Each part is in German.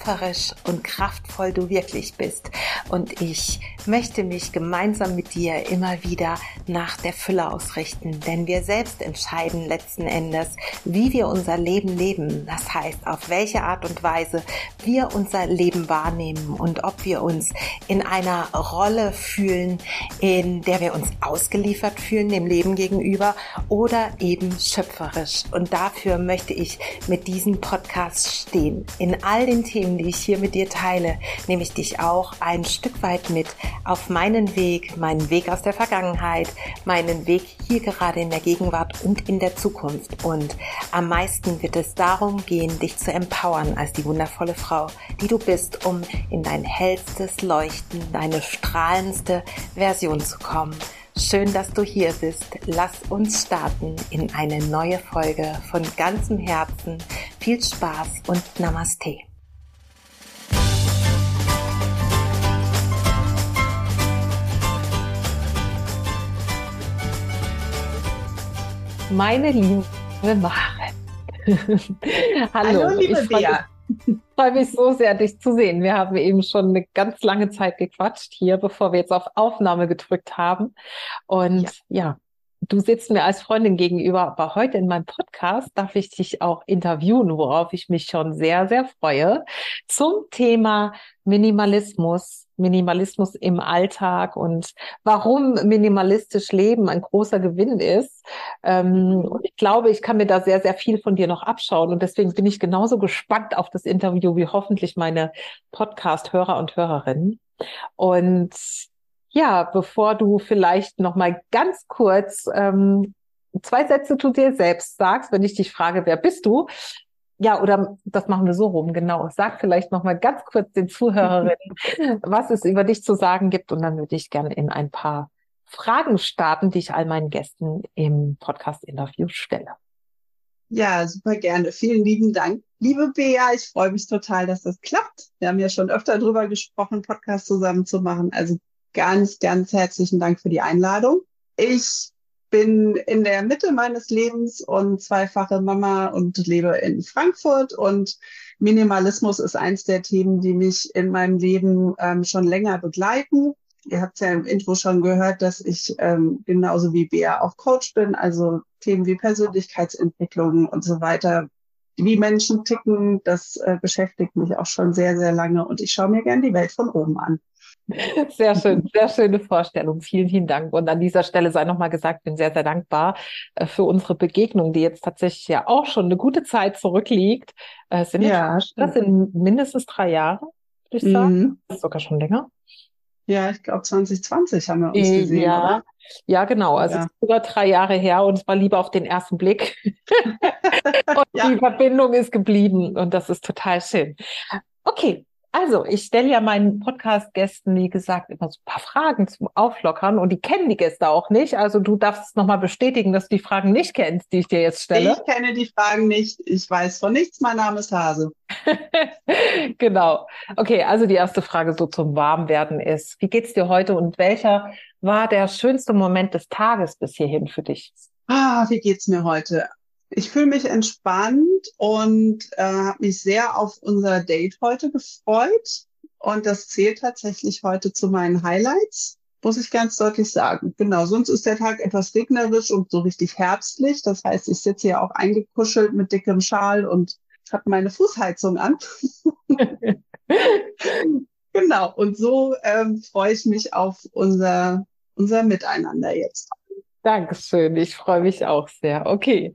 schöpferisch und kraftvoll du wirklich bist. Und ich möchte mich gemeinsam mit dir immer wieder nach der Fülle ausrichten, denn wir selbst entscheiden letzten Endes, wie wir unser Leben leben. Das heißt, auf welche Art und Weise wir unser Leben wahrnehmen und ob wir uns in einer Rolle fühlen, in der wir uns ausgeliefert fühlen dem Leben gegenüber oder eben schöpferisch. Und dafür möchte ich mit diesem Podcast stehen. In all den Themen, die ich hier mit dir teile, nehme ich dich auch ein Stück weit mit auf meinen Weg, meinen Weg aus der Vergangenheit, meinen Weg hier gerade in der Gegenwart und in der Zukunft. Und am meisten wird es darum gehen, dich zu empowern als die wundervolle Frau, die du bist, um in dein hellstes Leuchten, deine strahlendste Version zu kommen. Schön, dass du hier bist. Lass uns starten in eine neue Folge von ganzem Herzen. Viel Spaß und Namaste. Meine liebe Maren. Hallo, Hallo liebe Bea freue mich so sehr, dich zu sehen. Wir haben eben schon eine ganz lange Zeit gequatscht hier, bevor wir jetzt auf Aufnahme gedrückt haben. Und ja, ja du sitzt mir als Freundin gegenüber, aber heute in meinem Podcast darf ich dich auch interviewen, worauf ich mich schon sehr, sehr freue, zum Thema Minimalismus, Minimalismus im Alltag und warum minimalistisch Leben ein großer Gewinn ist. Ähm, und ich glaube, ich kann mir da sehr, sehr viel von dir noch abschauen und deswegen bin ich genauso gespannt auf das Interview wie hoffentlich meine Podcast-Hörer und Hörerinnen. Und ja, bevor du vielleicht noch mal ganz kurz ähm, zwei Sätze zu dir selbst sagst, wenn ich dich frage, wer bist du? Ja, oder das machen wir so rum, genau. Sag vielleicht noch mal ganz kurz den Zuhörerinnen, was es über dich zu sagen gibt und dann würde ich gerne in ein paar Fragen starten, die ich all meinen Gästen im Podcast-Interview stelle. Ja, super gerne. Vielen lieben Dank, liebe Bea. Ich freue mich total, dass das klappt. Wir haben ja schon öfter drüber gesprochen, Podcast zusammen zu machen. Also ganz, ganz herzlichen Dank für die Einladung. Ich bin in der Mitte meines Lebens und zweifache Mama und lebe in Frankfurt und Minimalismus ist eins der Themen, die mich in meinem Leben ähm, schon länger begleiten. Ihr habt ja im Intro schon gehört, dass ich ähm, genauso wie Bea auch Coach bin, also Themen wie Persönlichkeitsentwicklung und so weiter, wie Menschen ticken, das äh, beschäftigt mich auch schon sehr, sehr lange und ich schaue mir gern die Welt von oben an. Sehr schön, sehr schöne Vorstellung. Vielen, vielen Dank. Und an dieser Stelle sei nochmal gesagt, bin sehr, sehr dankbar äh, für unsere Begegnung, die jetzt tatsächlich ja auch schon eine gute Zeit zurückliegt. Äh, sind ja, das sind mindestens drei Jahre, würde ich sagen. Mhm. Das ist sogar schon länger. Ja, ich glaube 2020 haben wir uns äh, gesehen, ja. oder? Ja, genau. Also ja. es ist über drei Jahre her und es war lieber auf den ersten Blick. und ja. die Verbindung ist geblieben und das ist total schön. Okay, also, ich stelle ja meinen Podcast-Gästen, wie gesagt, immer so ein paar Fragen zum Auflockern und die kennen die Gäste auch nicht. Also du darfst nochmal bestätigen, dass du die Fragen nicht kennst, die ich dir jetzt stelle. Ich kenne die Fragen nicht. Ich weiß von nichts. Mein Name ist Hase. genau. Okay, also die erste Frage so zum Warmwerden ist, wie geht's dir heute und welcher war der schönste Moment des Tages bis hierhin für dich? Ah, wie geht's mir heute? Ich fühle mich entspannt und äh, habe mich sehr auf unser Date heute gefreut. Und das zählt tatsächlich heute zu meinen Highlights, muss ich ganz deutlich sagen. Genau, sonst ist der Tag etwas regnerisch und so richtig herbstlich. Das heißt, ich sitze hier auch eingekuschelt mit dickem Schal und habe meine Fußheizung an. genau, und so ähm, freue ich mich auf unser, unser Miteinander jetzt. Dankeschön, ich freue mich auch sehr. Okay,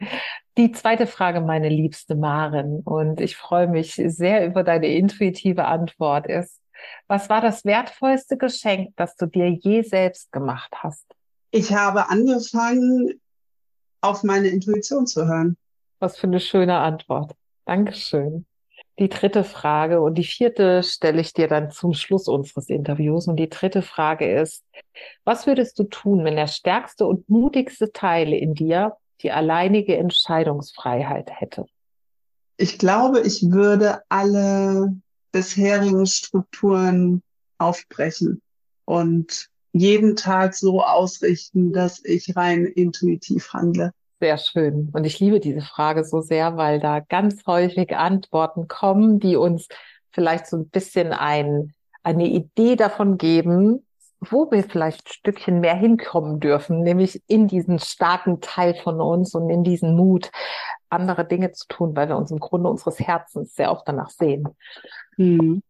die zweite Frage, meine liebste Maren, und ich freue mich sehr über deine intuitive Antwort ist, was war das wertvollste Geschenk, das du dir je selbst gemacht hast? Ich habe angefangen, auf meine Intuition zu hören. Was für eine schöne Antwort. Dankeschön. die dritte Frage und die vierte stelle ich dir dann zum Schluss unseres Interviews. Und die dritte Frage ist, was würdest du tun, wenn der stärkste und mutigste Teil in dir die alleinige Entscheidungsfreiheit hätte? Ich glaube, ich würde alle bisherigen Strukturen aufbrechen und jeden Tag so ausrichten, dass ich rein intuitiv handle. Sehr schön. Und ich liebe diese Frage so sehr, weil da ganz häufig Antworten kommen, die uns vielleicht so ein bisschen ein, eine Idee davon geben, wo wir vielleicht ein Stückchen mehr hinkommen dürfen, nämlich in diesen starken Teil von uns und in diesen Mut, andere Dinge zu tun, weil wir uns im Grunde unseres Herzens sehr oft danach sehen. Mhm.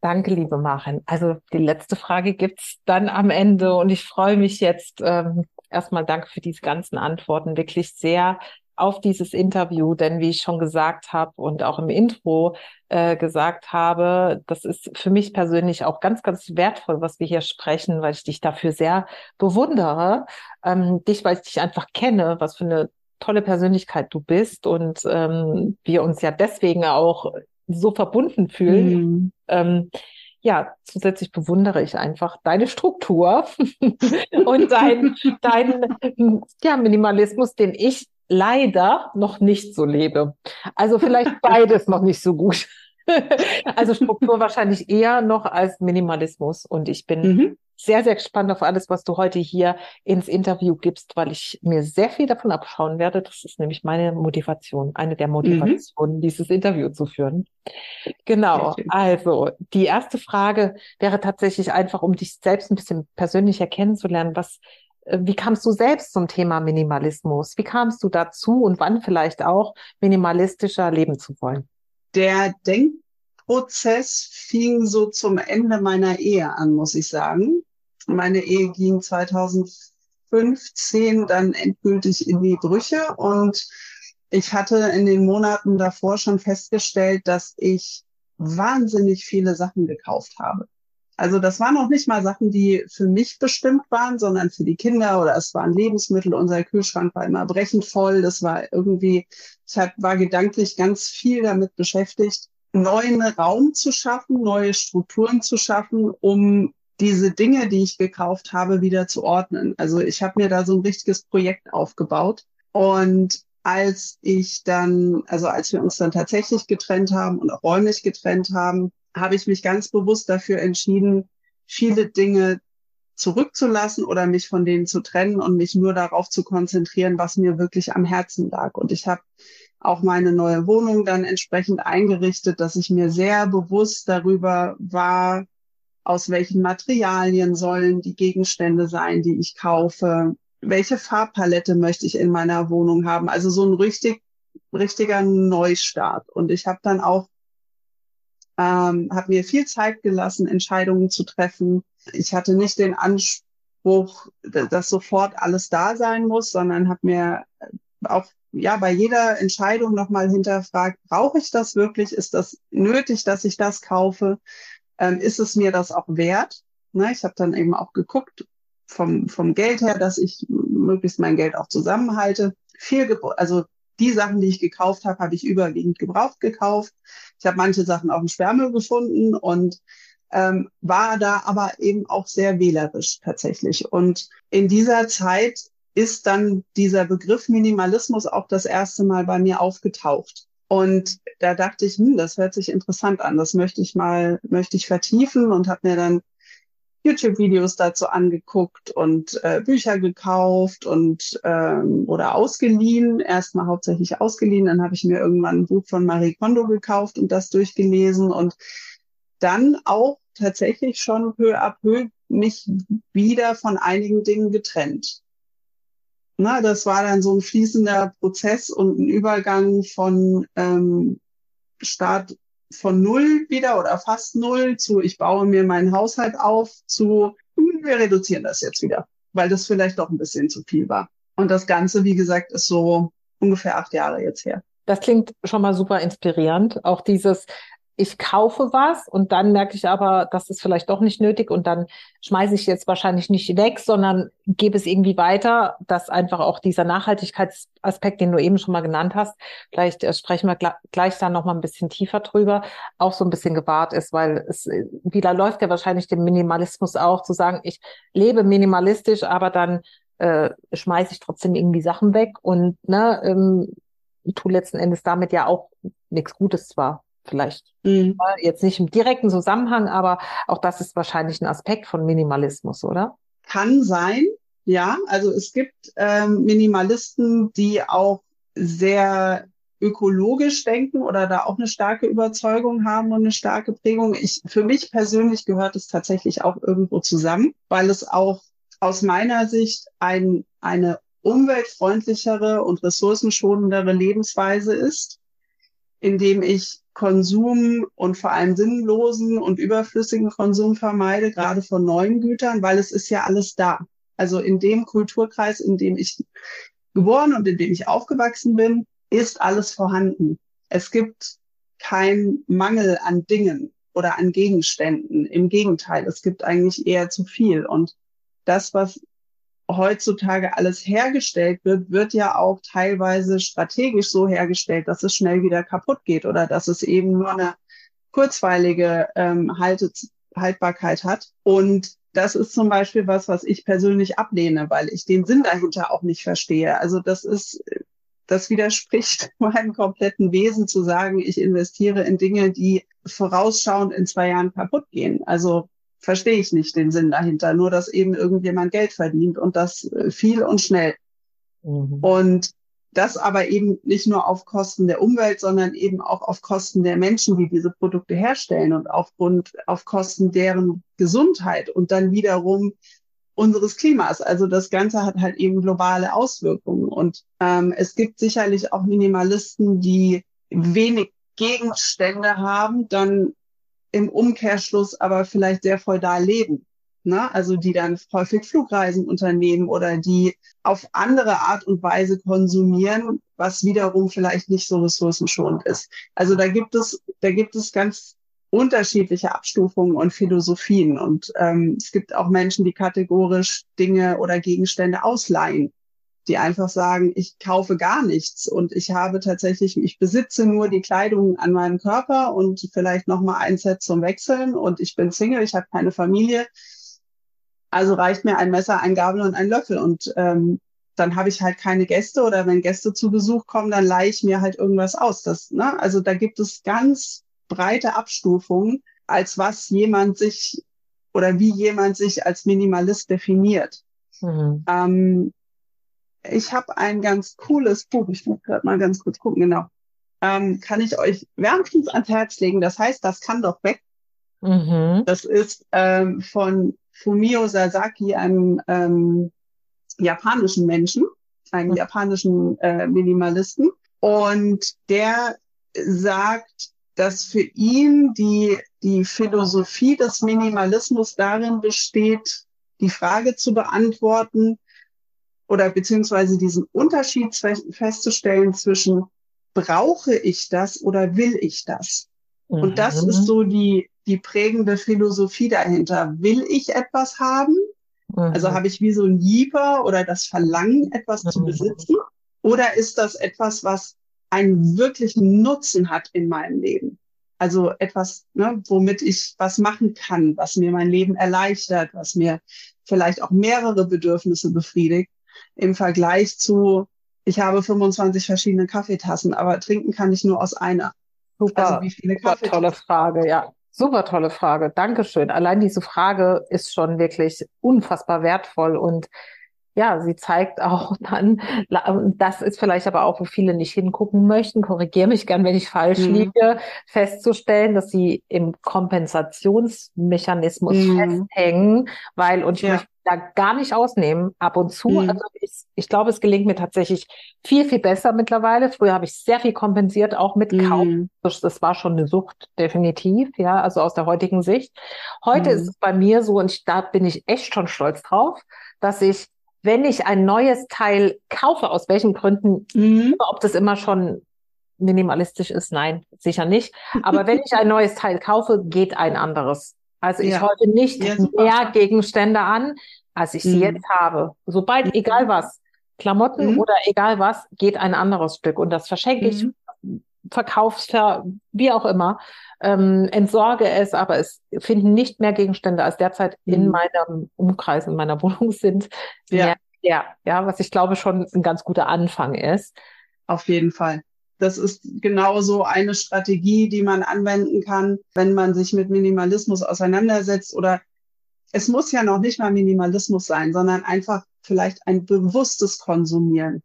Danke, liebe Maren. Also die letzte Frage gibt's dann am Ende und ich freue mich jetzt ähm, erstmal danke für diese ganzen Antworten, wirklich sehr auf dieses Interview, denn wie ich schon gesagt habe und auch im Intro äh, gesagt habe, das ist für mich persönlich auch ganz, ganz wertvoll, was wir hier sprechen, weil ich dich dafür sehr bewundere. Ähm, dich, weil ich dich einfach kenne, was für eine tolle Persönlichkeit du bist und ähm, wir uns ja deswegen auch so verbunden fühlen. Mhm. Ähm, ja, zusätzlich bewundere ich einfach deine Struktur und dein, dein ja, Minimalismus, den ich leider noch nicht so lebe. Also vielleicht beides noch nicht so gut. also Struktur wahrscheinlich eher noch als Minimalismus. Und ich bin mhm sehr, sehr gespannt auf alles, was du heute hier ins Interview gibst, weil ich mir sehr viel davon abschauen werde. Das ist nämlich meine Motivation, eine der Motivationen, mhm. dieses Interview zu führen. Genau. Also, die erste Frage wäre tatsächlich einfach, um dich selbst ein bisschen persönlicher kennenzulernen. Was, wie kamst du selbst zum Thema Minimalismus? Wie kamst du dazu und wann vielleicht auch minimalistischer leben zu wollen? Der Denkprozess fing so zum Ende meiner Ehe an, muss ich sagen. Meine Ehe ging 2015 dann endgültig in die Brüche und ich hatte in den Monaten davor schon festgestellt, dass ich wahnsinnig viele Sachen gekauft habe. Also das waren noch nicht mal Sachen, die für mich bestimmt waren, sondern für die Kinder oder es waren Lebensmittel. Unser Kühlschrank war immer brechend voll. Das war irgendwie, ich war gedanklich ganz viel damit beschäftigt, neuen Raum zu schaffen, neue Strukturen zu schaffen, um diese Dinge, die ich gekauft habe, wieder zu ordnen. Also ich habe mir da so ein richtiges Projekt aufgebaut. Und als ich dann, also als wir uns dann tatsächlich getrennt haben und auch räumlich getrennt haben, habe ich mich ganz bewusst dafür entschieden, viele Dinge zurückzulassen oder mich von denen zu trennen und mich nur darauf zu konzentrieren, was mir wirklich am Herzen lag. Und ich habe auch meine neue Wohnung dann entsprechend eingerichtet, dass ich mir sehr bewusst darüber war, aus welchen Materialien sollen die Gegenstände sein, die ich kaufe, welche Farbpalette möchte ich in meiner Wohnung haben. Also so ein richtig, richtiger Neustart. Und ich habe dann auch, ähm, habe mir viel Zeit gelassen, Entscheidungen zu treffen. Ich hatte nicht den Anspruch, dass sofort alles da sein muss, sondern habe mir auch ja bei jeder Entscheidung nochmal hinterfragt, brauche ich das wirklich? Ist das nötig, dass ich das kaufe? ähm, ist es mir das auch wert? Ne? Ich habe dann eben auch geguckt vom, vom Geld her, dass ich möglichst mein Geld auch zusammenhalte. Viel, also die Sachen, die ich gekauft habe, habe ich überwiegend gebraucht gekauft. Ich habe manche Sachen auf dem Sperrmüll gefunden und ähm, war da aber eben auch sehr wählerisch tatsächlich. Und in dieser Zeit ist dann dieser Begriff Minimalismus auch das erste Mal bei mir aufgetaucht. Und da dachte ich, hm, das hört sich interessant an, das möchte ich mal, möchte ich vertiefen und habe mir dann YouTube-Videos dazu angeguckt und äh, Bücher gekauft und ähm, oder ausgeliehen. Erstmal hauptsächlich ausgeliehen, dann habe ich mir irgendwann ein Buch von Marie Kondo gekauft und das durchgelesen und dann auch tatsächlich schon peu à peu mich wieder von einigen Dingen getrennt. Na, das war dann so ein fließender Prozess und ein Übergang von ähm, Start von null wieder oder fast null zu ich baue mir meinen Haushalt auf zu hm, wir reduzieren das jetzt wieder, weil das vielleicht doch ein bisschen zu viel war. Und das Ganze, wie gesagt, ist so ungefähr acht Jahre jetzt her. Das klingt schon mal super inspirierend. Auch dieses ich kaufe was und dann merke ich aber, das ist vielleicht doch nicht nötig und dann schmeiße ich jetzt wahrscheinlich nicht weg, sondern gebe es irgendwie weiter, dass einfach auch dieser Nachhaltigkeitsaspekt, den du eben schon mal genannt hast, vielleicht äh, sprechen wir gl gleich da noch mal ein bisschen tiefer drüber, auch so ein bisschen gewahrt ist, weil es äh, wieder läuft ja wahrscheinlich dem Minimalismus auch zu sagen, ich lebe minimalistisch, aber dann äh, schmeiße ich trotzdem irgendwie Sachen weg und ne, ähm, tu letzten Endes damit ja auch nichts Gutes zwar vielleicht. Mhm. Jetzt nicht im direkten Zusammenhang, aber auch das ist wahrscheinlich ein Aspekt von Minimalismus, oder? Kann sein, ja. Also es gibt ähm, Minimalisten, die auch sehr ökologisch denken oder da auch eine starke Überzeugung haben und eine starke Prägung. Ich, für mich persönlich gehört es tatsächlich auch irgendwo zusammen, weil es auch aus meiner Sicht ein, eine umweltfreundlichere und ressourcenschonendere Lebensweise ist, indem ich Konsum und vor allem sinnlosen und überflüssigen Konsum vermeide, gerade von neuen Gütern, weil es ist ja alles da. Also in dem Kulturkreis, in dem ich geboren und in dem ich aufgewachsen bin, ist alles vorhanden. Es gibt keinen Mangel an Dingen oder an Gegenständen. Im Gegenteil, es gibt eigentlich eher zu viel. Und das, was heutzutage alles hergestellt wird, wird ja auch teilweise strategisch so hergestellt, dass es schnell wieder kaputt geht oder dass es eben nur eine kurzweilige ähm, Haltet Haltbarkeit hat. Und das ist zum Beispiel was, was ich persönlich ablehne, weil ich den Sinn dahinter auch nicht verstehe. Also das ist, das widerspricht meinem kompletten Wesen zu sagen, ich investiere in Dinge, die vorausschauend in zwei Jahren kaputt gehen. Also verstehe ich nicht den Sinn dahinter. Nur, dass eben irgendjemand Geld verdient und das äh, viel und schnell. Mhm. Und das aber eben nicht nur auf Kosten der Umwelt, sondern eben auch auf Kosten der Menschen, die diese Produkte herstellen und aufgrund, auf Kosten deren Gesundheit und dann wiederum unseres Klimas. Also das Ganze hat halt eben globale Auswirkungen. Und ähm, es gibt sicherlich auch Minimalisten, die wenig Gegenstände haben, dann im Umkehrschluss aber vielleicht sehr feudal leben. Ne? Also die dann häufig Flugreisen unternehmen oder die auf andere Art und Weise konsumieren, was wiederum vielleicht nicht so ressourcenschonend ist. Also da gibt es, da gibt es ganz unterschiedliche Abstufungen und Philosophien. Und ähm, es gibt auch Menschen, die kategorisch Dinge oder Gegenstände ausleihen die einfach sagen, ich kaufe gar nichts und ich habe tatsächlich, ich besitze nur die Kleidung an meinem Körper und vielleicht noch mal ein Set zum Wechseln und ich bin Single, ich habe keine Familie. Also reicht mir ein Messer, ein Gabel und ein Löffel und ähm, dann habe ich halt keine Gäste oder wenn Gäste zu Besuch kommen, dann leihe ich mir halt irgendwas aus. Das, ne? Also da gibt es ganz breite Abstufungen, als was jemand sich oder wie jemand sich als Minimalist definiert. Mhm. Ähm, ich habe ein ganz cooles Buch, ich muss gerade mal ganz kurz gucken, genau. Ähm, kann ich euch wärmstens ans Herz legen. Das heißt, das kann doch weg. Mhm. Das ist ähm, von Fumio Sasaki, einem ähm, japanischen Menschen, einem mhm. japanischen äh, Minimalisten. Und der sagt, dass für ihn die, die Philosophie des Minimalismus darin besteht, die Frage zu beantworten, oder beziehungsweise diesen Unterschied festzustellen zwischen brauche ich das oder will ich das? Mhm. Und das ist mhm. so die, die prägende Philosophie dahinter. Will ich etwas haben? Also mhm. Also habe ich wie so ein Jeeper oder das Verlangen, etwas mhm. zu besitzen? Oder ist das etwas, was einen wirklichen Nutzen hat in meinem Leben? Also etwas, ne, womit ich was machen kann, was mir mein Leben erleichtert, was mir vielleicht auch mehrere Bedürfnisse befriedigt im Vergleich zu, ich habe 25 verschiedene Kaffeetassen, aber trinken kann ich nur aus einer. Super, also wie viele super tolle Frage, ja. Super tolle Frage. Dankeschön. Allein diese Frage ist schon wirklich unfassbar wertvoll und ja, sie zeigt auch dann, das ist vielleicht aber auch, wo viele nicht hingucken möchten, korrigiere mich gern, wenn ich falsch mhm. liege, festzustellen, dass sie im Kompensationsmechanismus mhm. festhängen, weil, und ich ja. möchte da gar nicht ausnehmen, ab und zu. Mhm. Also ich, ich glaube, es gelingt mir tatsächlich viel, viel besser mittlerweile. Früher habe ich sehr viel kompensiert, auch mit mhm. Kauf. Das, das, war schon eine Sucht, definitiv, ja, also aus der heutigen Sicht. Heute mhm. ist es bei mir so, und ich, da bin ich echt schon stolz drauf, dass ich, wenn ich ein neues Teil kaufe, aus welchen Gründen, mhm. ob das immer schon minimalistisch ist? Nein, sicher nicht. Aber wenn ich ein neues Teil kaufe, geht ein anderes. Also ich ja. häufe nicht ja, mehr Gegenstände an, als ich sie mhm. jetzt habe. Sobald, mhm. egal was, Klamotten mhm. oder egal was, geht ein anderes Stück. Und das verschenke ich, mhm. verkauf's, wie auch immer, ähm, entsorge es, aber es finden nicht mehr Gegenstände als derzeit in mhm. meinem Umkreis, in meiner Wohnung sind. Ja. ja, ja, was ich glaube schon ein ganz guter Anfang ist. Auf jeden Fall. Das ist genauso eine Strategie, die man anwenden kann, wenn man sich mit Minimalismus auseinandersetzt oder es muss ja noch nicht mal Minimalismus sein, sondern einfach vielleicht ein bewusstes Konsumieren,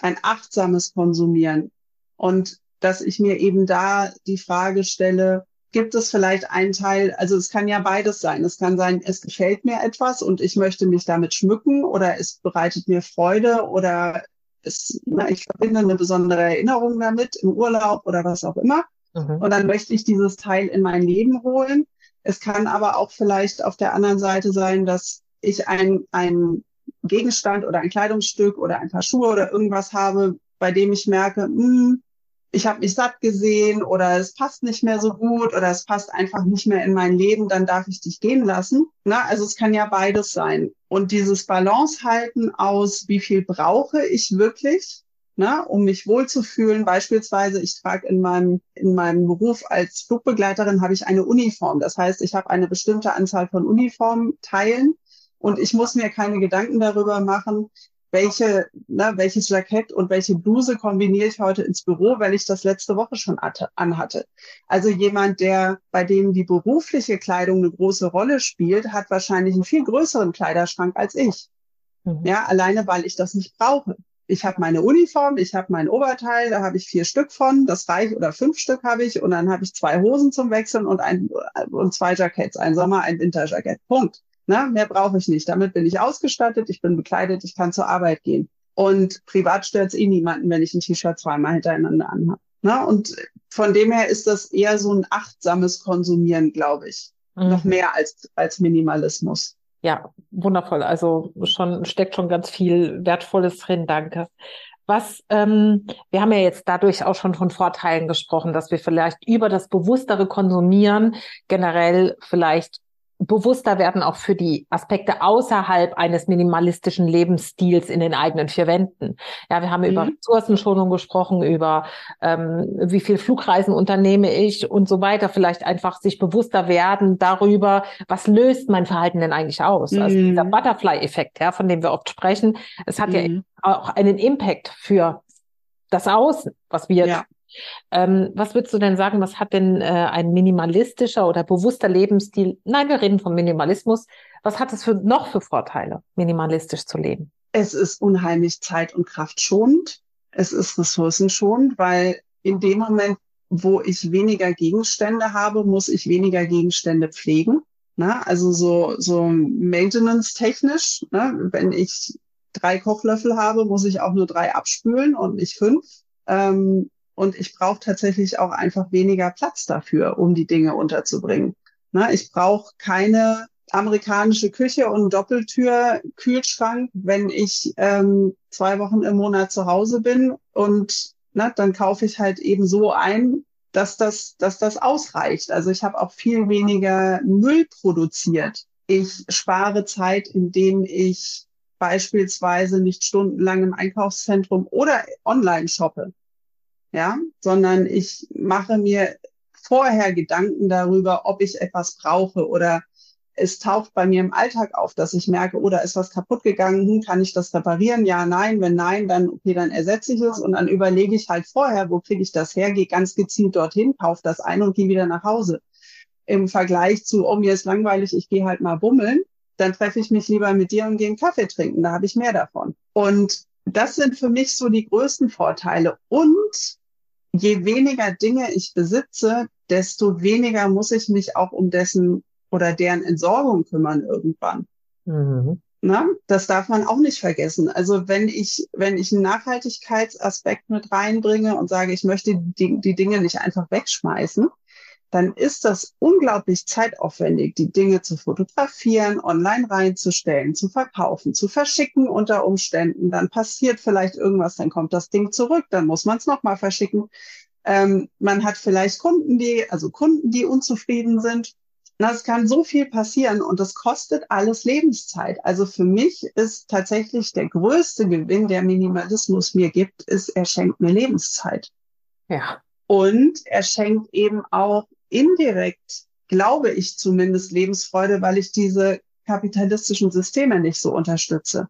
ein achtsames Konsumieren. Und dass ich mir eben da die Frage stelle, gibt es vielleicht einen Teil, also es kann ja beides sein. Es kann sein, es gefällt mir etwas und ich möchte mich damit schmücken oder es bereitet mir Freude oder es, na, ich verbinde eine besondere Erinnerung damit im Urlaub oder was auch immer. Mhm. Und dann möchte ich dieses Teil in mein Leben holen. Es kann aber auch vielleicht auf der anderen Seite sein, dass ich ein, ein Gegenstand oder ein Kleidungsstück oder ein paar Schuhe oder irgendwas habe, bei dem ich merke, mh, hm, ich habe mich satt gesehen oder es passt nicht mehr so gut oder es passt einfach nicht mehr in mein Leben, dann darf ich dich gehen lassen. Na, also es kann ja beides sein. Und dieses Balance halten aus, wie viel brauche ich wirklich, na, um mich wohlzufühlen. Beispielsweise, ich trage in meinem, in meinem Beruf als Flugbegleiterin habe ich eine Uniform. Das heißt, ich habe eine bestimmte Anzahl von Uniformteilen und ich muss mir keine Gedanken darüber machen, welche, ne, welches Jackett und welche Bluse kombiniere ich heute ins Büro, weil ich das letzte Woche schon anhatte. Also jemand, der, bei dem die berufliche Kleidung eine große Rolle spielt, hat wahrscheinlich einen viel größeren Kleiderschrank als ich. Mhm. Ja, alleine, weil ich das nicht brauche. Ich habe meine Uniform, ich habe mein Oberteil, da habe ich vier Stück von, das reicht, oder fünf Stück habe ich, und dann habe ich zwei Hosen zum Wechseln und ein, und zwei Jacketts, ein Sommer, ein Winterjackett. Punkt. Na, mehr brauche ich nicht. Damit bin ich ausgestattet, ich bin bekleidet, ich kann zur Arbeit gehen. Und privat stört es eh niemanden, wenn ich ein T-Shirt zweimal hintereinander anhabe. Na, und von dem her ist das eher so ein achtsames Konsumieren, glaube ich. Mhm. Noch mehr als, als Minimalismus. Ja, wundervoll. Also schon steckt schon ganz viel Wertvolles drin. Danke. Was, ähm, wir haben ja jetzt dadurch auch schon von Vorteilen gesprochen, dass wir vielleicht über das bewusstere Konsumieren generell vielleicht bewusster werden auch für die Aspekte außerhalb eines minimalistischen Lebensstils in den eigenen vier Wänden. Ja, wir haben mhm. über Ressourcenschonung gesprochen, über ähm, wie viel Flugreisen unternehme ich und so weiter. Vielleicht einfach sich bewusster werden darüber, was löst mein Verhalten denn eigentlich aus? Mhm. Also dieser. Butterfly-Effekt, ja, von dem wir oft sprechen, es hat mhm. ja auch einen Impact für das Außen, was wir ja. Ähm, was würdest du denn sagen, was hat denn äh, ein minimalistischer oder bewusster Lebensstil? Nein, wir reden vom Minimalismus. Was hat es für, noch für Vorteile, minimalistisch zu leben? Es ist unheimlich zeit- und kraftschonend. Es ist ressourcenschonend, weil in dem Moment, wo ich weniger Gegenstände habe, muss ich weniger Gegenstände pflegen. Na, also so, so maintenance-technisch, ne? wenn ich drei Kochlöffel habe, muss ich auch nur drei abspülen und nicht fünf. Ähm, und ich brauche tatsächlich auch einfach weniger Platz dafür, um die Dinge unterzubringen. Na, ich brauche keine amerikanische Küche und Doppeltür-Kühlschrank, wenn ich ähm, zwei Wochen im Monat zu Hause bin und na, dann kaufe ich halt eben so ein, dass das, dass das ausreicht. Also ich habe auch viel weniger Müll produziert. Ich spare Zeit, indem ich beispielsweise nicht stundenlang im Einkaufszentrum oder online shoppe ja, sondern ich mache mir vorher Gedanken darüber, ob ich etwas brauche oder es taucht bei mir im Alltag auf, dass ich merke, oder oh, ist was kaputt gegangen, hm, kann ich das reparieren? Ja, nein, wenn nein, dann okay, dann ersetze ich es und dann überlege ich halt vorher, wo kriege ich das her, gehe ganz gezielt dorthin, kaufe das ein und gehe wieder nach Hause. Im Vergleich zu, oh, mir ist langweilig, ich gehe halt mal bummeln, dann treffe ich mich lieber mit dir und gehe einen Kaffee trinken, da habe ich mehr davon. Und das sind für mich so die größten Vorteile. Und je weniger Dinge ich besitze, desto weniger muss ich mich auch um dessen oder deren Entsorgung kümmern irgendwann. Mhm. Na, das darf man auch nicht vergessen. Also wenn ich, wenn ich einen Nachhaltigkeitsaspekt mit reinbringe und sage, ich möchte die, die Dinge nicht einfach wegschmeißen, dann ist das unglaublich zeitaufwendig, die Dinge zu fotografieren, online reinzustellen, zu verkaufen, zu verschicken unter Umständen. Dann passiert vielleicht irgendwas, dann kommt das Ding zurück, dann muss man es nochmal verschicken. Ähm, man hat vielleicht Kunden, die, also Kunden, die unzufrieden sind. Das kann so viel passieren und das kostet alles Lebenszeit. Also für mich ist tatsächlich der größte Gewinn, der Minimalismus mir gibt, ist, er schenkt mir Lebenszeit. Ja. Und er schenkt eben auch indirekt, glaube ich zumindest, Lebensfreude, weil ich diese kapitalistischen Systeme nicht so unterstütze.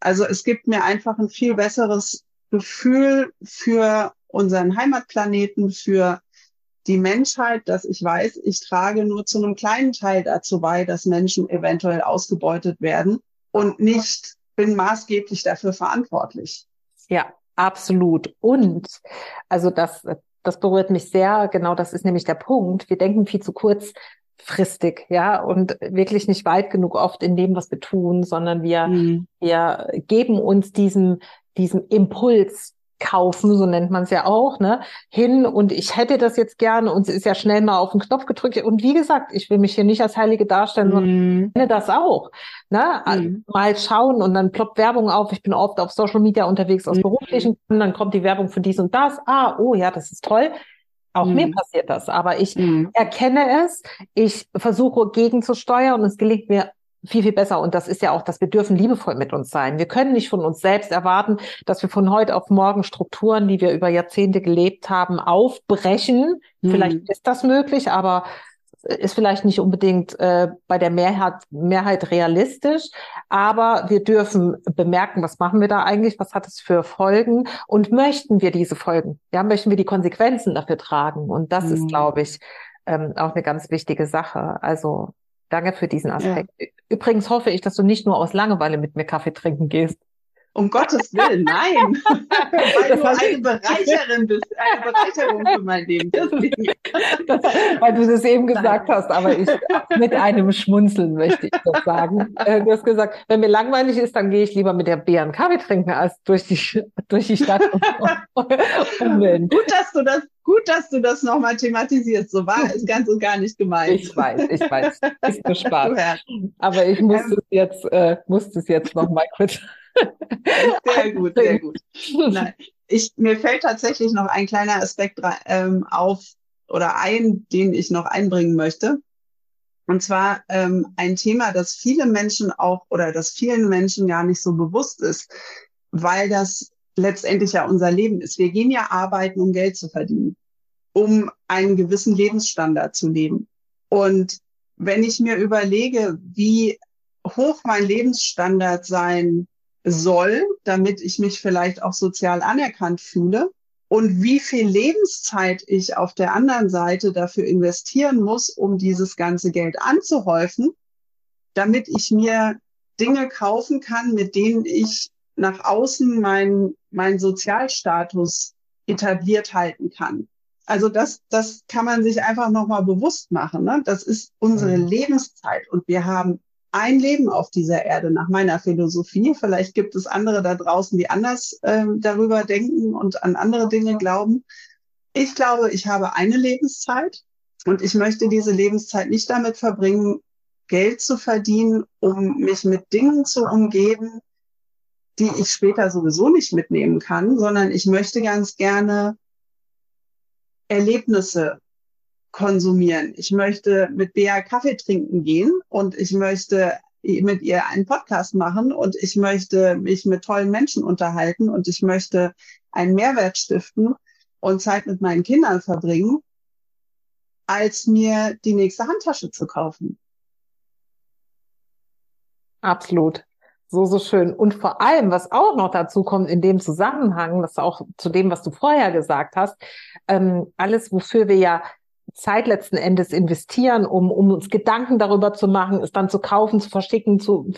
Also es gibt mir einfach ein viel besseres Gefühl für unseren Heimatplaneten, für die Menschheit, dass ich weiß, ich trage nur zu einem kleinen Teil dazu bei, dass Menschen eventuell ausgebeutet werden und nicht bin maßgeblich dafür verantwortlich. Ja, absolut. Und also das, das berührt mich sehr. Genau, das ist nämlich der Punkt. Wir denken viel zu kurzfristig, ja, und wirklich nicht weit genug oft in dem, was wir tun, sondern wir, mhm. wir geben uns diesem, diesem Impuls kaufen, so nennt man es ja auch, ne, hin und ich hätte das jetzt gerne und es ist ja schnell mal auf den Knopf gedrückt und wie gesagt, ich will mich hier nicht als Heilige darstellen, sondern mm. kenne das auch, ne, mm. mal schauen und dann ploppt Werbung auf, ich bin oft auf Social Media unterwegs aus mm. beruflichen Gründen, dann kommt die Werbung für dies und das, ah, oh ja, das ist toll, auch mir mm. passiert das, aber ich mm. erkenne es, ich versuche gegenzusteuern und es gelingt mir viel, viel besser. Und das ist ja auch, dass wir dürfen liebevoll mit uns sein. Wir können nicht von uns selbst erwarten, dass wir von heute auf morgen Strukturen, die wir über Jahrzehnte gelebt haben, aufbrechen. Mhm. Vielleicht ist das möglich, aber ist vielleicht nicht unbedingt äh, bei der Mehrheit, Mehrheit realistisch, aber wir dürfen bemerken, was machen wir da eigentlich, was hat es für Folgen und möchten wir diese Folgen? Ja, möchten wir die Konsequenzen dafür tragen? Und das mhm. ist, glaube ich, ähm, auch eine ganz wichtige Sache. Also Danke für diesen Aspekt. Ja. Übrigens hoffe ich, dass du nicht nur aus Langeweile mit mir Kaffee trinken gehst. Um Gottes Willen, nein. weil du eine Bereicherin bist, eine Bereicherung für mein Leben. Das, weil du das eben gesagt nein. hast, aber ich mit einem Schmunzeln möchte ich das sagen. Äh, du hast gesagt, wenn mir langweilig ist, dann gehe ich lieber mit der Bären Kaffee trinken, als durch die, durch die Stadt umwelten. Gut, dass du das Gut, dass du das nochmal thematisierst. So war es ganz und gar nicht gemeint. Ich weiß, ich weiß. Ist nur Spaß. Aber ich muss ähm, es jetzt, äh, muss es jetzt nochmal kurz sehr gut, sehr gut. Nein, ich, mir fällt tatsächlich noch ein kleiner Aspekt ähm, auf oder ein, den ich noch einbringen möchte. Und zwar ähm, ein Thema, das viele Menschen auch oder das vielen Menschen gar nicht so bewusst ist, weil das letztendlich ja unser Leben ist. Wir gehen ja arbeiten, um Geld zu verdienen, um einen gewissen Lebensstandard zu leben. Und wenn ich mir überlege, wie hoch mein Lebensstandard sein soll, damit ich mich vielleicht auch sozial anerkannt fühle und wie viel Lebenszeit ich auf der anderen Seite dafür investieren muss, um dieses ganze Geld anzuhäufen, damit ich mir Dinge kaufen kann, mit denen ich nach außen meinen mein Sozialstatus etabliert halten kann. Also das, das kann man sich einfach nochmal bewusst machen. Ne? Das ist unsere mhm. Lebenszeit und wir haben ein Leben auf dieser Erde nach meiner Philosophie. Vielleicht gibt es andere da draußen, die anders äh, darüber denken und an andere Dinge glauben. Ich glaube, ich habe eine Lebenszeit und ich möchte diese Lebenszeit nicht damit verbringen, Geld zu verdienen, um mich mit Dingen zu umgeben, die ich später sowieso nicht mitnehmen kann, sondern ich möchte ganz gerne Erlebnisse konsumieren. Ich möchte mit Bea Kaffee trinken gehen und ich möchte mit ihr einen Podcast machen und ich möchte mich mit tollen Menschen unterhalten und ich möchte einen Mehrwert stiften und Zeit mit meinen Kindern verbringen, als mir die nächste Handtasche zu kaufen. Absolut. So, so schön. Und vor allem, was auch noch dazu kommt in dem Zusammenhang, das auch zu dem, was du vorher gesagt hast, ähm, alles, wofür wir ja Zeit letzten Endes investieren, um, um uns Gedanken darüber zu machen, es dann zu kaufen, zu verschicken, zu,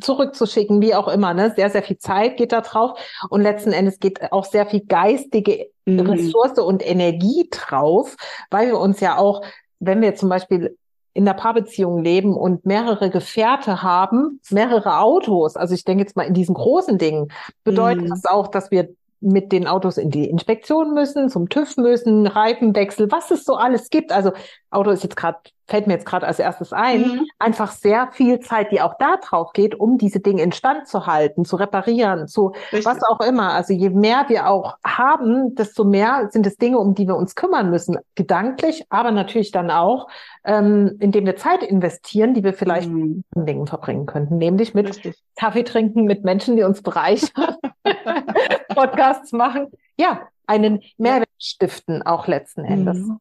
zurückzuschicken, wie auch immer. Ne? Sehr, sehr viel Zeit geht da drauf. Und letzten Endes geht auch sehr viel geistige mhm. Ressource und Energie drauf, weil wir uns ja auch, wenn wir zum Beispiel in der Paarbeziehung leben und mehrere Gefährte haben, mehrere Autos, also ich denke jetzt mal in diesen großen Dingen, bedeutet mhm. das auch, dass wir mit den Autos in die Inspektion müssen, zum TÜV müssen, Reifenwechsel, was es so alles gibt. Also Auto ist jetzt gerade, fällt mir jetzt gerade als erstes ein, mhm. einfach sehr viel Zeit, die auch da drauf geht, um diese Dinge instand zu halten, zu reparieren, zu Richtig. was auch immer. Also je mehr wir auch haben, desto mehr sind es Dinge, um die wir uns kümmern müssen, gedanklich, aber natürlich dann auch, ähm, indem wir Zeit investieren, die wir vielleicht mhm. in Dingen verbringen könnten, nämlich mit Richtig. Kaffee trinken, mit Menschen, die uns bereichern. Podcasts machen. Ja, einen Mehrwert stiften auch letzten Endes. Mhm.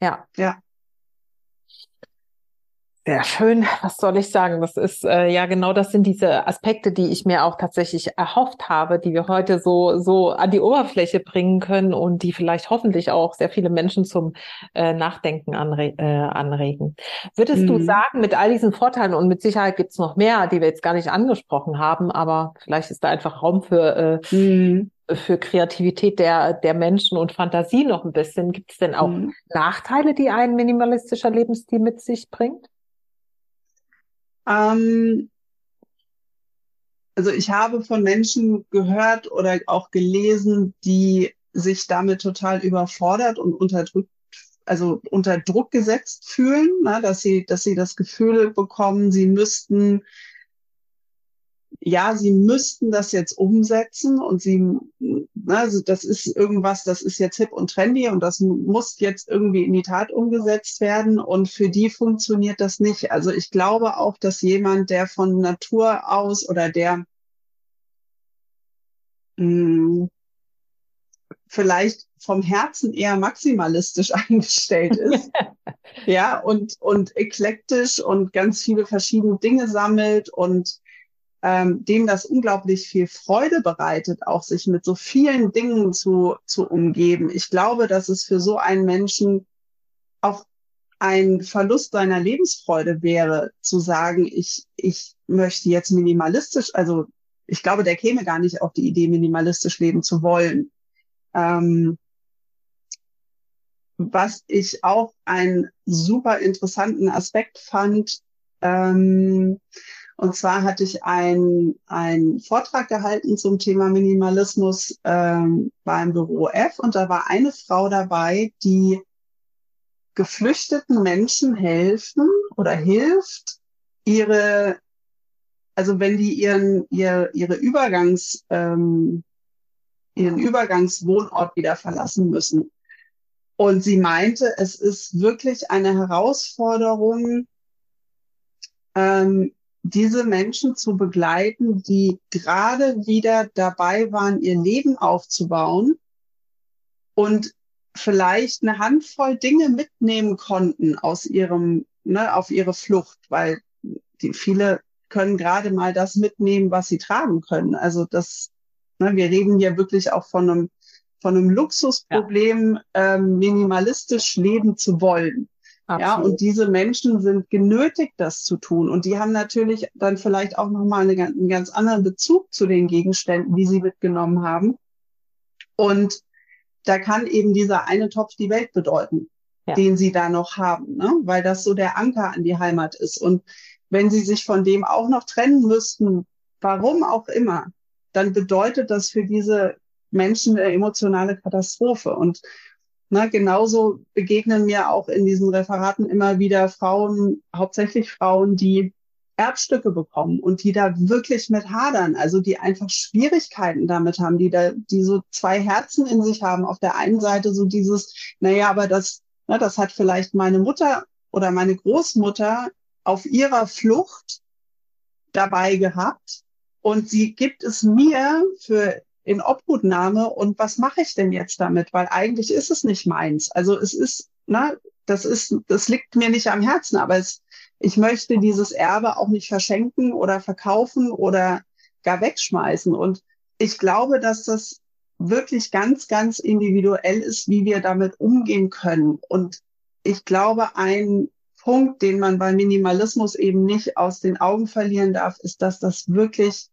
Ja. Ja. Sehr schön. Was soll ich sagen? Das ist äh, ja genau das sind diese Aspekte, die ich mir auch tatsächlich erhofft habe, die wir heute so so an die Oberfläche bringen können und die vielleicht hoffentlich auch sehr viele Menschen zum äh, Nachdenken anre äh, anregen. Würdest mhm. du sagen, mit all diesen Vorteilen und mit Sicherheit gibt's noch mehr, die wir jetzt gar nicht angesprochen haben, aber vielleicht ist da einfach Raum für äh, mhm für Kreativität der, der Menschen und Fantasie noch ein bisschen. Gibt es denn auch mhm. Nachteile, die ein minimalistischer Lebensstil mit sich bringt? Ähm, also ich habe von Menschen gehört oder auch gelesen, die sich damit total überfordert und unterdrückt, also unter Druck gesetzt fühlen, na, dass sie, dass sie das Gefühl bekommen, sie müssten ja, sie müssten das jetzt umsetzen und sie, ne, also das ist irgendwas, das ist jetzt hip und trendy und das muss jetzt irgendwie in die Tat umgesetzt werden und für die funktioniert das nicht. Also ich glaube auch, dass jemand, der von Natur aus oder der mh, hm, vielleicht vom Herzen eher maximalistisch eingestellt ist. ja, und, und eklektisch und ganz viele verschiedene Dinge sammelt und ähm, dem das unglaublich viel Freude bereitet, auch sich mit so vielen Dingen zu, zu umgeben. Ich glaube, dass es für so einen Menschen auch ein Verlust seiner Lebensfreude wäre, zu sagen, ich, ich möchte jetzt minimalistisch, also ich glaube, der käme gar nicht auf die Idee, minimalistisch leben zu wollen. Ähm, was ich auch einen super interessanten Aspekt fand, ähm, und zwar hatte ich einen Vortrag gehalten zum Thema Minimalismus ähm, beim Büro F und da war eine Frau dabei, die geflüchteten Menschen helfen oder hilft, ihre, also wenn die ihren, ihr, ihre Übergangs, ähm, ihren Übergangswohnort wieder verlassen müssen. Und sie meinte, es ist wirklich eine Herausforderung, ähm, diese Menschen zu begleiten, die gerade wieder dabei waren, ihr Leben aufzubauen und vielleicht eine Handvoll Dinge mitnehmen konnten aus ihrem, ne, auf ihre Flucht, weil die viele können gerade mal das mitnehmen, was sie tragen können. Also das, ne, wir reden hier wirklich auch von einem, von einem Luxusproblem, ja. ähm, minimalistisch leben zu wollen. Absolut. Ja, und diese Menschen sind genötigt, das zu tun. Und die haben natürlich dann vielleicht auch nochmal eine, einen ganz anderen Bezug zu den Gegenständen, die sie mitgenommen haben. Und da kann eben dieser eine Topf die Welt bedeuten, ja. den sie da noch haben, ne? weil das so der Anker an die Heimat ist. Und wenn sie sich von dem auch noch trennen müssten, warum auch immer, dann bedeutet das für diese Menschen eine emotionale Katastrophe. Und na, genauso begegnen mir auch in diesen Referaten immer wieder Frauen, hauptsächlich Frauen, die Erbstücke bekommen und die da wirklich mit hadern, also die einfach Schwierigkeiten damit haben, die da, die so zwei Herzen in sich haben. Auf der einen Seite so dieses, naja, aber das, na, das hat vielleicht meine Mutter oder meine Großmutter auf ihrer Flucht dabei gehabt und sie gibt es mir für in Obhutnahme und was mache ich denn jetzt damit? Weil eigentlich ist es nicht meins. Also es ist, ne, das ist, das liegt mir nicht am Herzen, aber es, ich möchte dieses Erbe auch nicht verschenken oder verkaufen oder gar wegschmeißen. Und ich glaube, dass das wirklich ganz, ganz individuell ist, wie wir damit umgehen können. Und ich glaube, ein Punkt, den man bei Minimalismus eben nicht aus den Augen verlieren darf, ist, dass das wirklich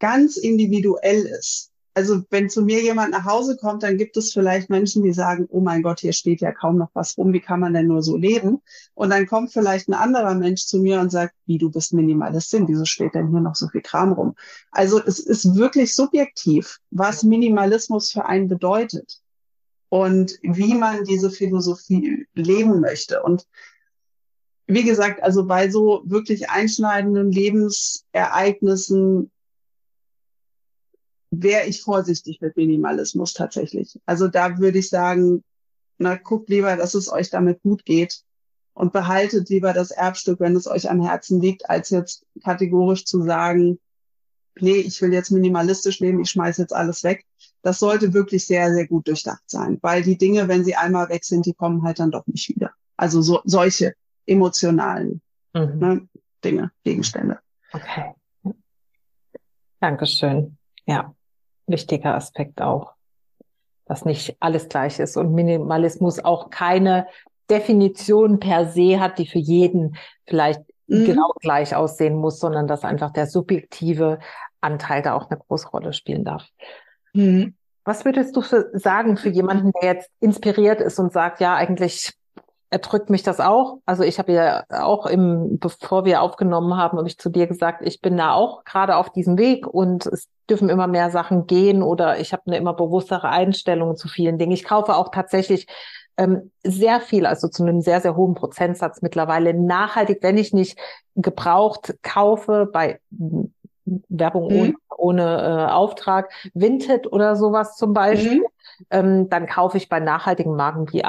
ganz individuell ist. also wenn zu mir jemand nach Hause kommt, dann gibt es vielleicht Menschen, die sagen, oh mein Gott, hier steht ja kaum noch was rum, wie kann man denn nur so leben? Und dann kommt vielleicht ein anderer Mensch zu mir und sagt, wie du bist Minimalistin, wieso steht denn hier noch so viel Kram rum? Also es ist wirklich subjektiv, was Minimalismus für einen bedeutet und wie man diese Philosophie leben möchte. Und wie gesagt, also bei so wirklich einschneidenden Lebensereignissen wäre ich vorsichtig mit Minimalismus tatsächlich. Also da würde ich sagen, na, guckt lieber, dass es euch damit gut geht und behaltet lieber das Erbstück, wenn es euch am Herzen liegt, als jetzt kategorisch zu sagen, nee, ich will jetzt minimalistisch leben, ich schmeiß jetzt alles weg. Das sollte wirklich sehr, sehr gut durchdacht sein, weil die Dinge, wenn sie einmal weg sind, die kommen halt dann doch nicht wieder. Also so, solche emotionalen mhm. ne, Dinge, Gegenstände. Okay. Dankeschön. Ja wichtiger Aspekt auch, dass nicht alles gleich ist und Minimalismus auch keine Definition per se hat, die für jeden vielleicht mhm. genau gleich aussehen muss, sondern dass einfach der subjektive Anteil da auch eine große Rolle spielen darf. Mhm. Was würdest du für, sagen für jemanden, der jetzt inspiriert ist und sagt, ja, eigentlich erdrückt mich das auch. Also ich habe ja auch im, bevor wir aufgenommen haben, habe ich zu dir gesagt, ich bin da auch gerade auf diesem Weg und es dürfen immer mehr Sachen gehen oder ich habe eine immer bewusstere Einstellung zu vielen Dingen. Ich kaufe auch tatsächlich ähm, sehr viel, also zu einem sehr, sehr hohen Prozentsatz mittlerweile nachhaltig, wenn ich nicht gebraucht kaufe bei Werbung mhm. ohne, ohne äh, Auftrag, Vinted oder sowas zum Beispiel. Mhm. Ähm, dann kaufe ich bei nachhaltigen Marken wie,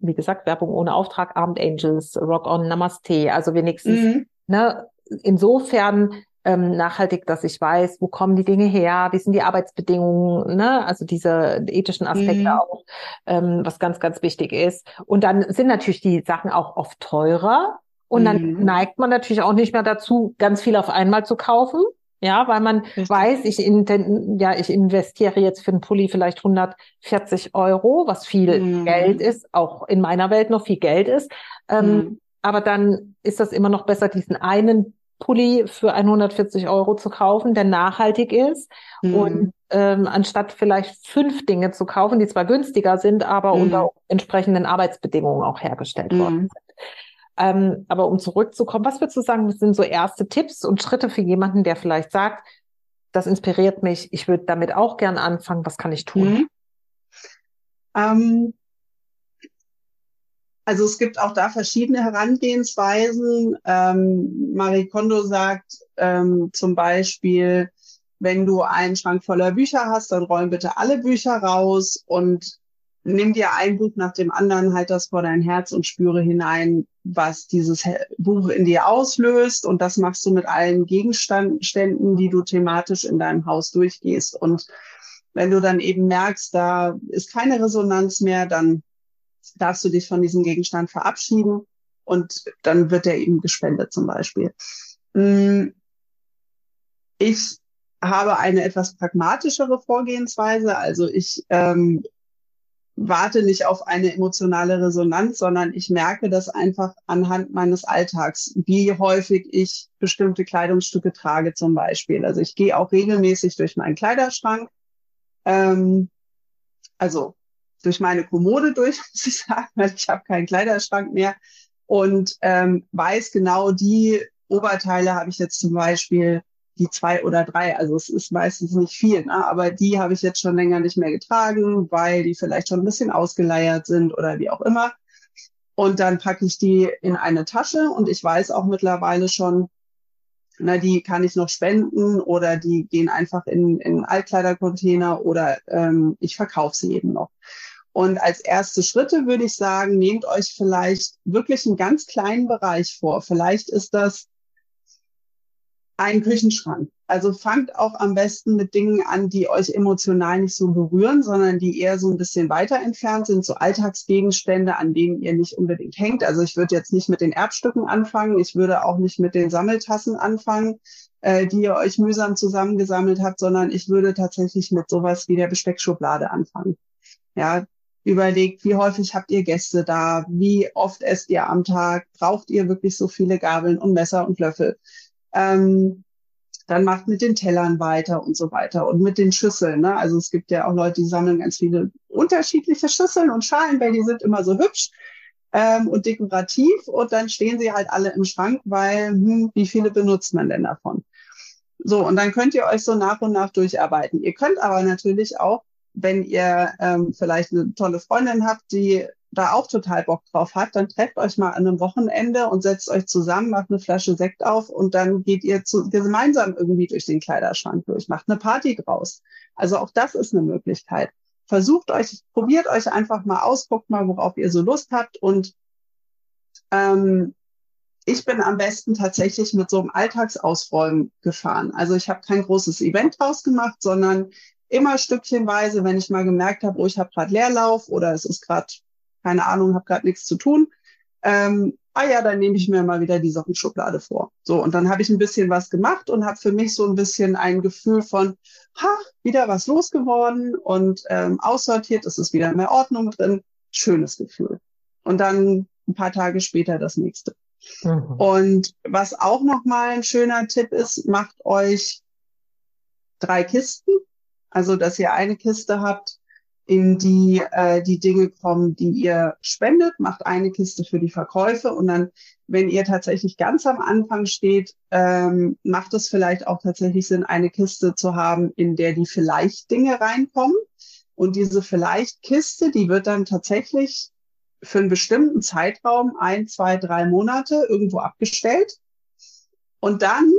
wie gesagt, Werbung ohne Auftrag, Armed Angels, Rock On, Namaste. Also wenigstens, mhm. ne, insofern ähm, nachhaltig, dass ich weiß, wo kommen die Dinge her, wie sind die Arbeitsbedingungen, ne? also diese ethischen Aspekte mhm. auch, ähm, was ganz, ganz wichtig ist. Und dann sind natürlich die Sachen auch oft teurer. Und dann mhm. neigt man natürlich auch nicht mehr dazu, ganz viel auf einmal zu kaufen. Ja, weil man Richtig. weiß, ich, in, ja, ich investiere jetzt für einen Pulli vielleicht 140 Euro, was viel mhm. Geld ist, auch in meiner Welt noch viel Geld ist. Ähm, mhm. Aber dann ist das immer noch besser, diesen einen Pulli für 140 Euro zu kaufen, der nachhaltig ist mhm. und ähm, anstatt vielleicht fünf Dinge zu kaufen, die zwar günstiger sind, aber unter mhm. entsprechenden Arbeitsbedingungen auch hergestellt worden mhm. sind. Ähm, aber um zurückzukommen, was würdest du sagen, was sind so erste Tipps und Schritte für jemanden, der vielleicht sagt, das inspiriert mich, ich würde damit auch gern anfangen, was kann ich tun? Mhm. Ähm, also es gibt auch da verschiedene Herangehensweisen. Ähm, Marie Kondo sagt ähm, zum Beispiel, wenn du einen Schrank voller Bücher hast, dann räum bitte alle Bücher raus und nimm dir ein Buch nach dem anderen, halt das vor dein Herz und spüre hinein, was dieses Buch in dir auslöst. Und das machst du mit allen Gegenständen, die du thematisch in deinem Haus durchgehst. Und wenn du dann eben merkst, da ist keine Resonanz mehr, dann darfst du dich von diesem Gegenstand verabschieden und dann wird er eben gespendet zum Beispiel. Mm, ich habe eine etwas pragmatischere Vorgehensweise. Also ich ähm, warte nicht auf eine emotionale Resonanz, sondern ich merke das einfach anhand meines Alltags, wie häufig ich bestimmte Kleidungsstücke trage zum Beispiel. Also ich gehe auch regelmäßig durch meinen Kleiderschrank, ähm, also durch meine Kommode durch, muss ich sagen, weil ich habe keinen Kleiderschrank mehr und ähm, weiß genau, die Oberteile habe ich jetzt zum Beispiel die zwei oder drei. Also es ist meistens nicht viel, ne? aber die habe ich jetzt schon länger nicht mehr getragen, weil die vielleicht schon ein bisschen ausgeleiert sind oder wie auch immer. Und dann packe ich die in eine Tasche und ich weiß auch mittlerweile schon, na, die kann ich noch spenden oder die gehen einfach in, in Altkleidercontainer oder ähm, ich verkaufe sie eben noch. Und als erste Schritte würde ich sagen, nehmt euch vielleicht wirklich einen ganz kleinen Bereich vor. Vielleicht ist das ein Küchenschrank. Also fangt auch am besten mit Dingen an, die euch emotional nicht so berühren, sondern die eher so ein bisschen weiter entfernt sind, so Alltagsgegenstände, an denen ihr nicht unbedingt hängt. Also ich würde jetzt nicht mit den Erbstücken anfangen, ich würde auch nicht mit den Sammeltassen anfangen, äh, die ihr euch mühsam zusammengesammelt habt, sondern ich würde tatsächlich mit sowas wie der Besteckschublade anfangen. Ja, überlegt, wie häufig habt ihr Gäste da, wie oft esst ihr am Tag, braucht ihr wirklich so viele Gabeln und Messer und Löffel? Ähm, dann macht mit den Tellern weiter und so weiter und mit den Schüsseln. Ne? Also es gibt ja auch Leute, die sammeln ganz viele unterschiedliche Schüsseln und Schalen, weil die sind immer so hübsch ähm, und dekorativ und dann stehen sie halt alle im Schrank, weil hm, wie viele benutzt man denn davon? So, und dann könnt ihr euch so nach und nach durcharbeiten. Ihr könnt aber natürlich auch, wenn ihr ähm, vielleicht eine tolle Freundin habt, die da auch total Bock drauf hat, dann trefft euch mal an einem Wochenende und setzt euch zusammen, macht eine Flasche Sekt auf und dann geht ihr zu, gemeinsam irgendwie durch den Kleiderschrank durch, macht eine Party draus. Also auch das ist eine Möglichkeit. Versucht euch, probiert euch einfach mal aus, guckt mal, worauf ihr so Lust habt und ähm, ich bin am besten tatsächlich mit so einem Alltagsausräumen gefahren. Also ich habe kein großes Event draus gemacht, sondern immer stückchenweise, wenn ich mal gemerkt habe, oh, ich habe gerade Leerlauf oder es ist gerade keine Ahnung, habe gerade nichts zu tun. Ähm, ah ja, dann nehme ich mir mal wieder die Sockenschublade vor. So, und dann habe ich ein bisschen was gemacht und habe für mich so ein bisschen ein Gefühl von, ha, wieder was losgeworden und ähm, aussortiert, es ist wieder mehr Ordnung drin. Schönes Gefühl. Und dann ein paar Tage später das nächste. Mhm. Und was auch nochmal ein schöner Tipp ist, macht euch drei Kisten. Also, dass ihr eine Kiste habt, in die äh, die Dinge kommen, die ihr spendet, macht eine Kiste für die Verkäufe und dann, wenn ihr tatsächlich ganz am Anfang steht, ähm, macht es vielleicht auch tatsächlich Sinn, eine Kiste zu haben, in der die vielleicht Dinge reinkommen. Und diese vielleicht Kiste, die wird dann tatsächlich für einen bestimmten Zeitraum, ein, zwei, drei Monate, irgendwo abgestellt. Und dann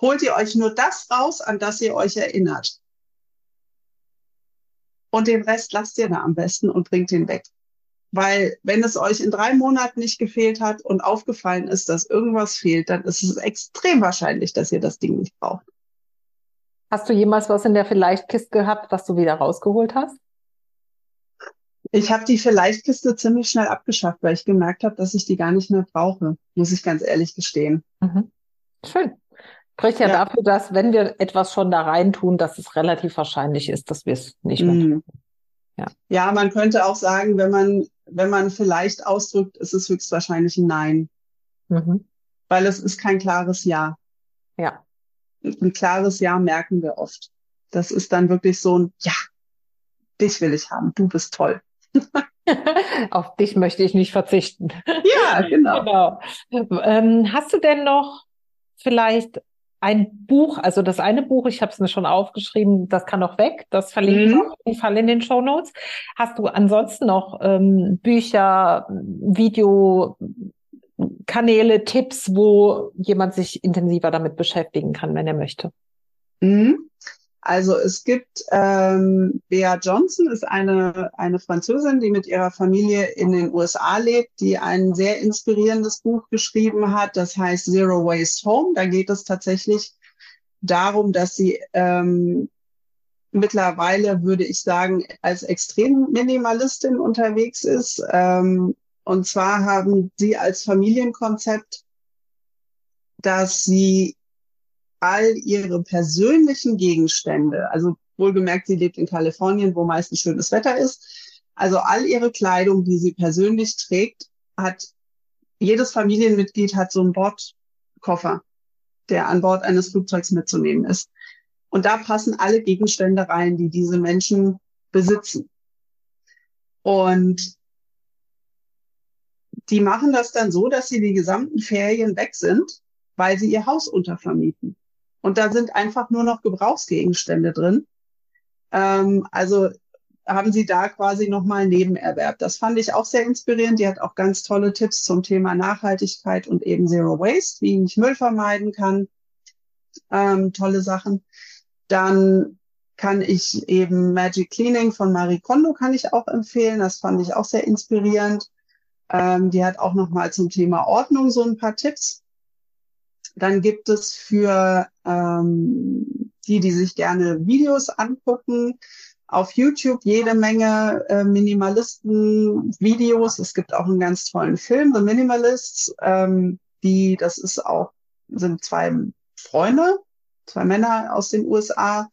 holt ihr euch nur das raus, an das ihr euch erinnert. Und den Rest lasst ihr da am besten und bringt ihn weg. Weil wenn es euch in drei Monaten nicht gefehlt hat und aufgefallen ist, dass irgendwas fehlt, dann ist es extrem wahrscheinlich, dass ihr das Ding nicht braucht. Hast du jemals was in der Vielleicht-Kiste gehabt, was du wieder rausgeholt hast? Ich habe die Vielleicht-Kiste ziemlich schnell abgeschafft, weil ich gemerkt habe, dass ich die gar nicht mehr brauche, muss ich ganz ehrlich gestehen. Mhm. Schön. Spricht ja, ja, dafür, dass wenn wir etwas schon da rein tun, dass es relativ wahrscheinlich ist, dass wir es nicht mehr tun. Mhm. Ja. ja, man könnte auch sagen, wenn man, wenn man vielleicht ausdrückt, ist es höchstwahrscheinlich ein Nein. Mhm. Weil es ist kein klares Ja. Ja. Ein klares Ja merken wir oft. Das ist dann wirklich so ein Ja, dich will ich haben, du bist toll. Auf dich möchte ich nicht verzichten. Ja, genau. genau. Ähm, hast du denn noch vielleicht ein Buch, also das eine Buch, ich habe es mir schon aufgeschrieben, das kann noch weg, das verlinke ich mhm. auf jeden Fall in den Show Notes. Hast du ansonsten noch ähm, Bücher, Videokanäle, Tipps, wo jemand sich intensiver damit beschäftigen kann, wenn er möchte? Mhm. Also es gibt ähm, Bea Johnson, ist eine, eine Französin, die mit ihrer Familie in den USA lebt, die ein sehr inspirierendes Buch geschrieben hat, das heißt Zero Waste Home. Da geht es tatsächlich darum, dass sie ähm, mittlerweile, würde ich sagen, als extrem Minimalistin unterwegs ist. Ähm, und zwar haben sie als Familienkonzept, dass sie all ihre persönlichen Gegenstände, also wohlgemerkt, sie lebt in Kalifornien, wo meistens schönes Wetter ist, also all ihre Kleidung, die sie persönlich trägt, hat jedes Familienmitglied hat so einen Bordkoffer, der an Bord eines Flugzeugs mitzunehmen ist. Und da passen alle Gegenstände rein, die diese Menschen besitzen. Und die machen das dann so, dass sie die gesamten Ferien weg sind, weil sie ihr Haus untervermieten. Und da sind einfach nur noch Gebrauchsgegenstände drin. Ähm, also haben sie da quasi nochmal Nebenerwerb. Das fand ich auch sehr inspirierend. Die hat auch ganz tolle Tipps zum Thema Nachhaltigkeit und eben Zero Waste, wie ich Müll vermeiden kann. Ähm, tolle Sachen. Dann kann ich eben Magic Cleaning von Marie Kondo kann ich auch empfehlen. Das fand ich auch sehr inspirierend. Ähm, die hat auch nochmal zum Thema Ordnung so ein paar Tipps. Dann gibt es für ähm, die, die sich gerne Videos angucken, auf YouTube jede Menge äh, Minimalisten-Videos. Es gibt auch einen ganz tollen Film, The Minimalists. Ähm, die, das ist auch, sind zwei Freunde, zwei Männer aus den USA,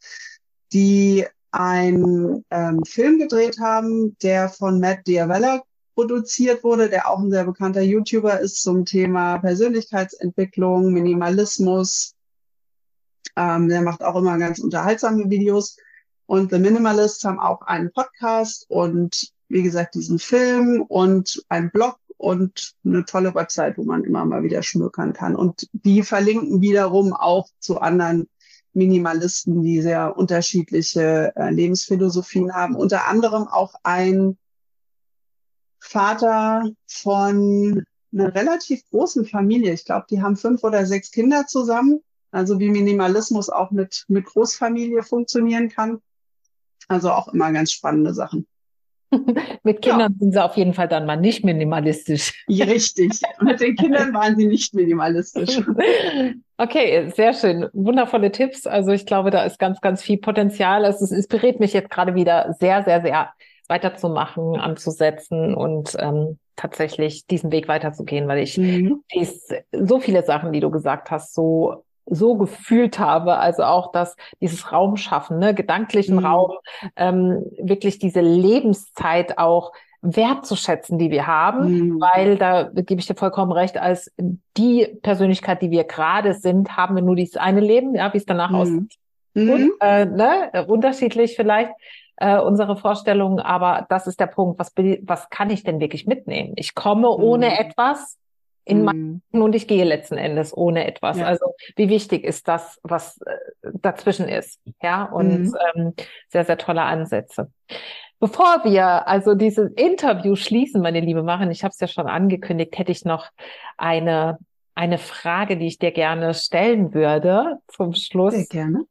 die einen ähm, Film gedreht haben, der von Matt Diavella produziert wurde, der auch ein sehr bekannter YouTuber ist zum Thema Persönlichkeitsentwicklung, Minimalismus. Ähm, der macht auch immer ganz unterhaltsame Videos. Und The Minimalists haben auch einen Podcast und wie gesagt diesen Film und einen Blog und eine tolle Website, wo man immer mal wieder schmökern kann. Und die verlinken wiederum auch zu anderen Minimalisten, die sehr unterschiedliche äh, Lebensphilosophien haben. Unter anderem auch ein Vater von einer relativ großen Familie. Ich glaube, die haben fünf oder sechs Kinder zusammen. Also wie Minimalismus auch mit, mit Großfamilie funktionieren kann. Also auch immer ganz spannende Sachen. Mit Kindern ja. sind sie auf jeden Fall dann mal nicht minimalistisch. Richtig. Mit den Kindern waren sie nicht minimalistisch. Okay, sehr schön. Wundervolle Tipps. Also ich glaube, da ist ganz, ganz viel Potenzial. Also es inspiriert mich jetzt gerade wieder sehr, sehr, sehr weiterzumachen, anzusetzen und ähm, tatsächlich diesen Weg weiterzugehen, weil ich mhm. dies, so viele Sachen, die du gesagt hast, so so gefühlt habe, also auch das, dieses Raum schaffen, ne, gedanklichen mhm. Raum, ähm, wirklich diese Lebenszeit auch wertzuschätzen, die wir haben, mhm. weil da gebe ich dir vollkommen recht, als die Persönlichkeit, die wir gerade sind, haben wir nur dieses eine Leben, ja, wie es danach mhm. aussieht. Mhm. Und, äh, ne, unterschiedlich vielleicht äh, unsere Vorstellungen, aber das ist der Punkt, was, was kann ich denn wirklich mitnehmen? Ich komme ohne mhm. etwas, in mhm. meinen und ich gehe letzten Endes ohne etwas. Ja. Also wie wichtig ist das, was äh, dazwischen ist? Ja, und mhm. ähm, sehr, sehr tolle Ansätze. Bevor wir also dieses Interview schließen, meine liebe Marin, ich habe es ja schon angekündigt, hätte ich noch eine, eine Frage, die ich dir gerne stellen würde zum Schluss. Sehr gerne.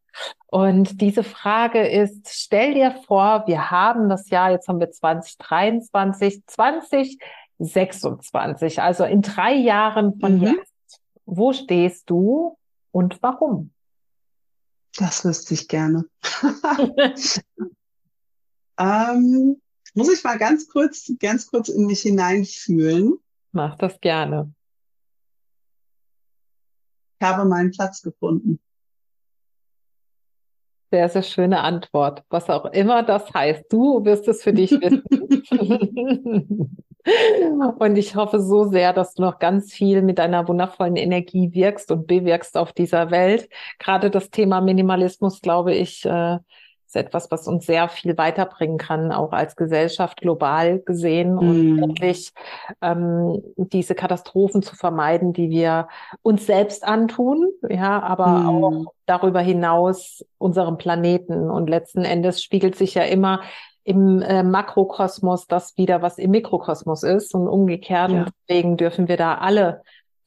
Und diese Frage ist, stell dir vor, wir haben das Jahr, jetzt haben wir 2023, 20 26, also in drei Jahren von mhm. jetzt. Wo stehst du und warum? Das wüsste ich gerne. ähm, muss ich mal ganz kurz, ganz kurz in mich hineinfühlen. Mach das gerne. Ich habe meinen Platz gefunden. Sehr, sehr schöne Antwort. Was auch immer das heißt. Du wirst es für dich wissen. Und ich hoffe so sehr, dass du noch ganz viel mit deiner wundervollen Energie wirkst und bewirkst auf dieser Welt. Gerade das Thema Minimalismus, glaube ich, äh, ist etwas, was uns sehr viel weiterbringen kann, auch als Gesellschaft global gesehen und mm. wirklich ähm, diese Katastrophen zu vermeiden, die wir uns selbst antun, ja, aber mm. auch darüber hinaus unserem Planeten. Und letzten Endes spiegelt sich ja immer im äh, Makrokosmos das wieder, was im Mikrokosmos ist und umgekehrt. Ja. Und deswegen dürfen wir da alle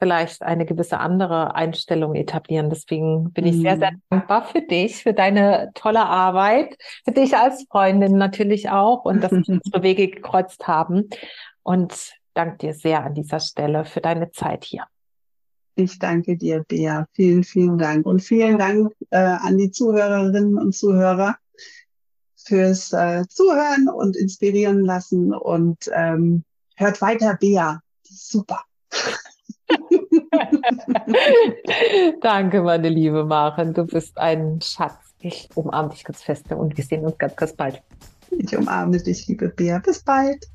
vielleicht eine gewisse andere Einstellung etablieren. Deswegen bin ich sehr, sehr mhm. dankbar für dich, für deine tolle Arbeit, für dich als Freundin natürlich auch und dass wir unsere Wege gekreuzt haben. Und danke dir sehr an dieser Stelle für deine Zeit hier. Ich danke dir, Bea. Vielen, vielen Dank. Und vielen Dank äh, an die Zuhörerinnen und Zuhörer fürs äh, Zuhören und inspirieren lassen und ähm, hört weiter, Bea. Super. Danke, meine liebe Maren. Du bist ein Schatz. Ich umarme dich ganz fest und wir sehen uns ganz, ganz bald. Ich umarme dich, liebe Bea. Bis bald.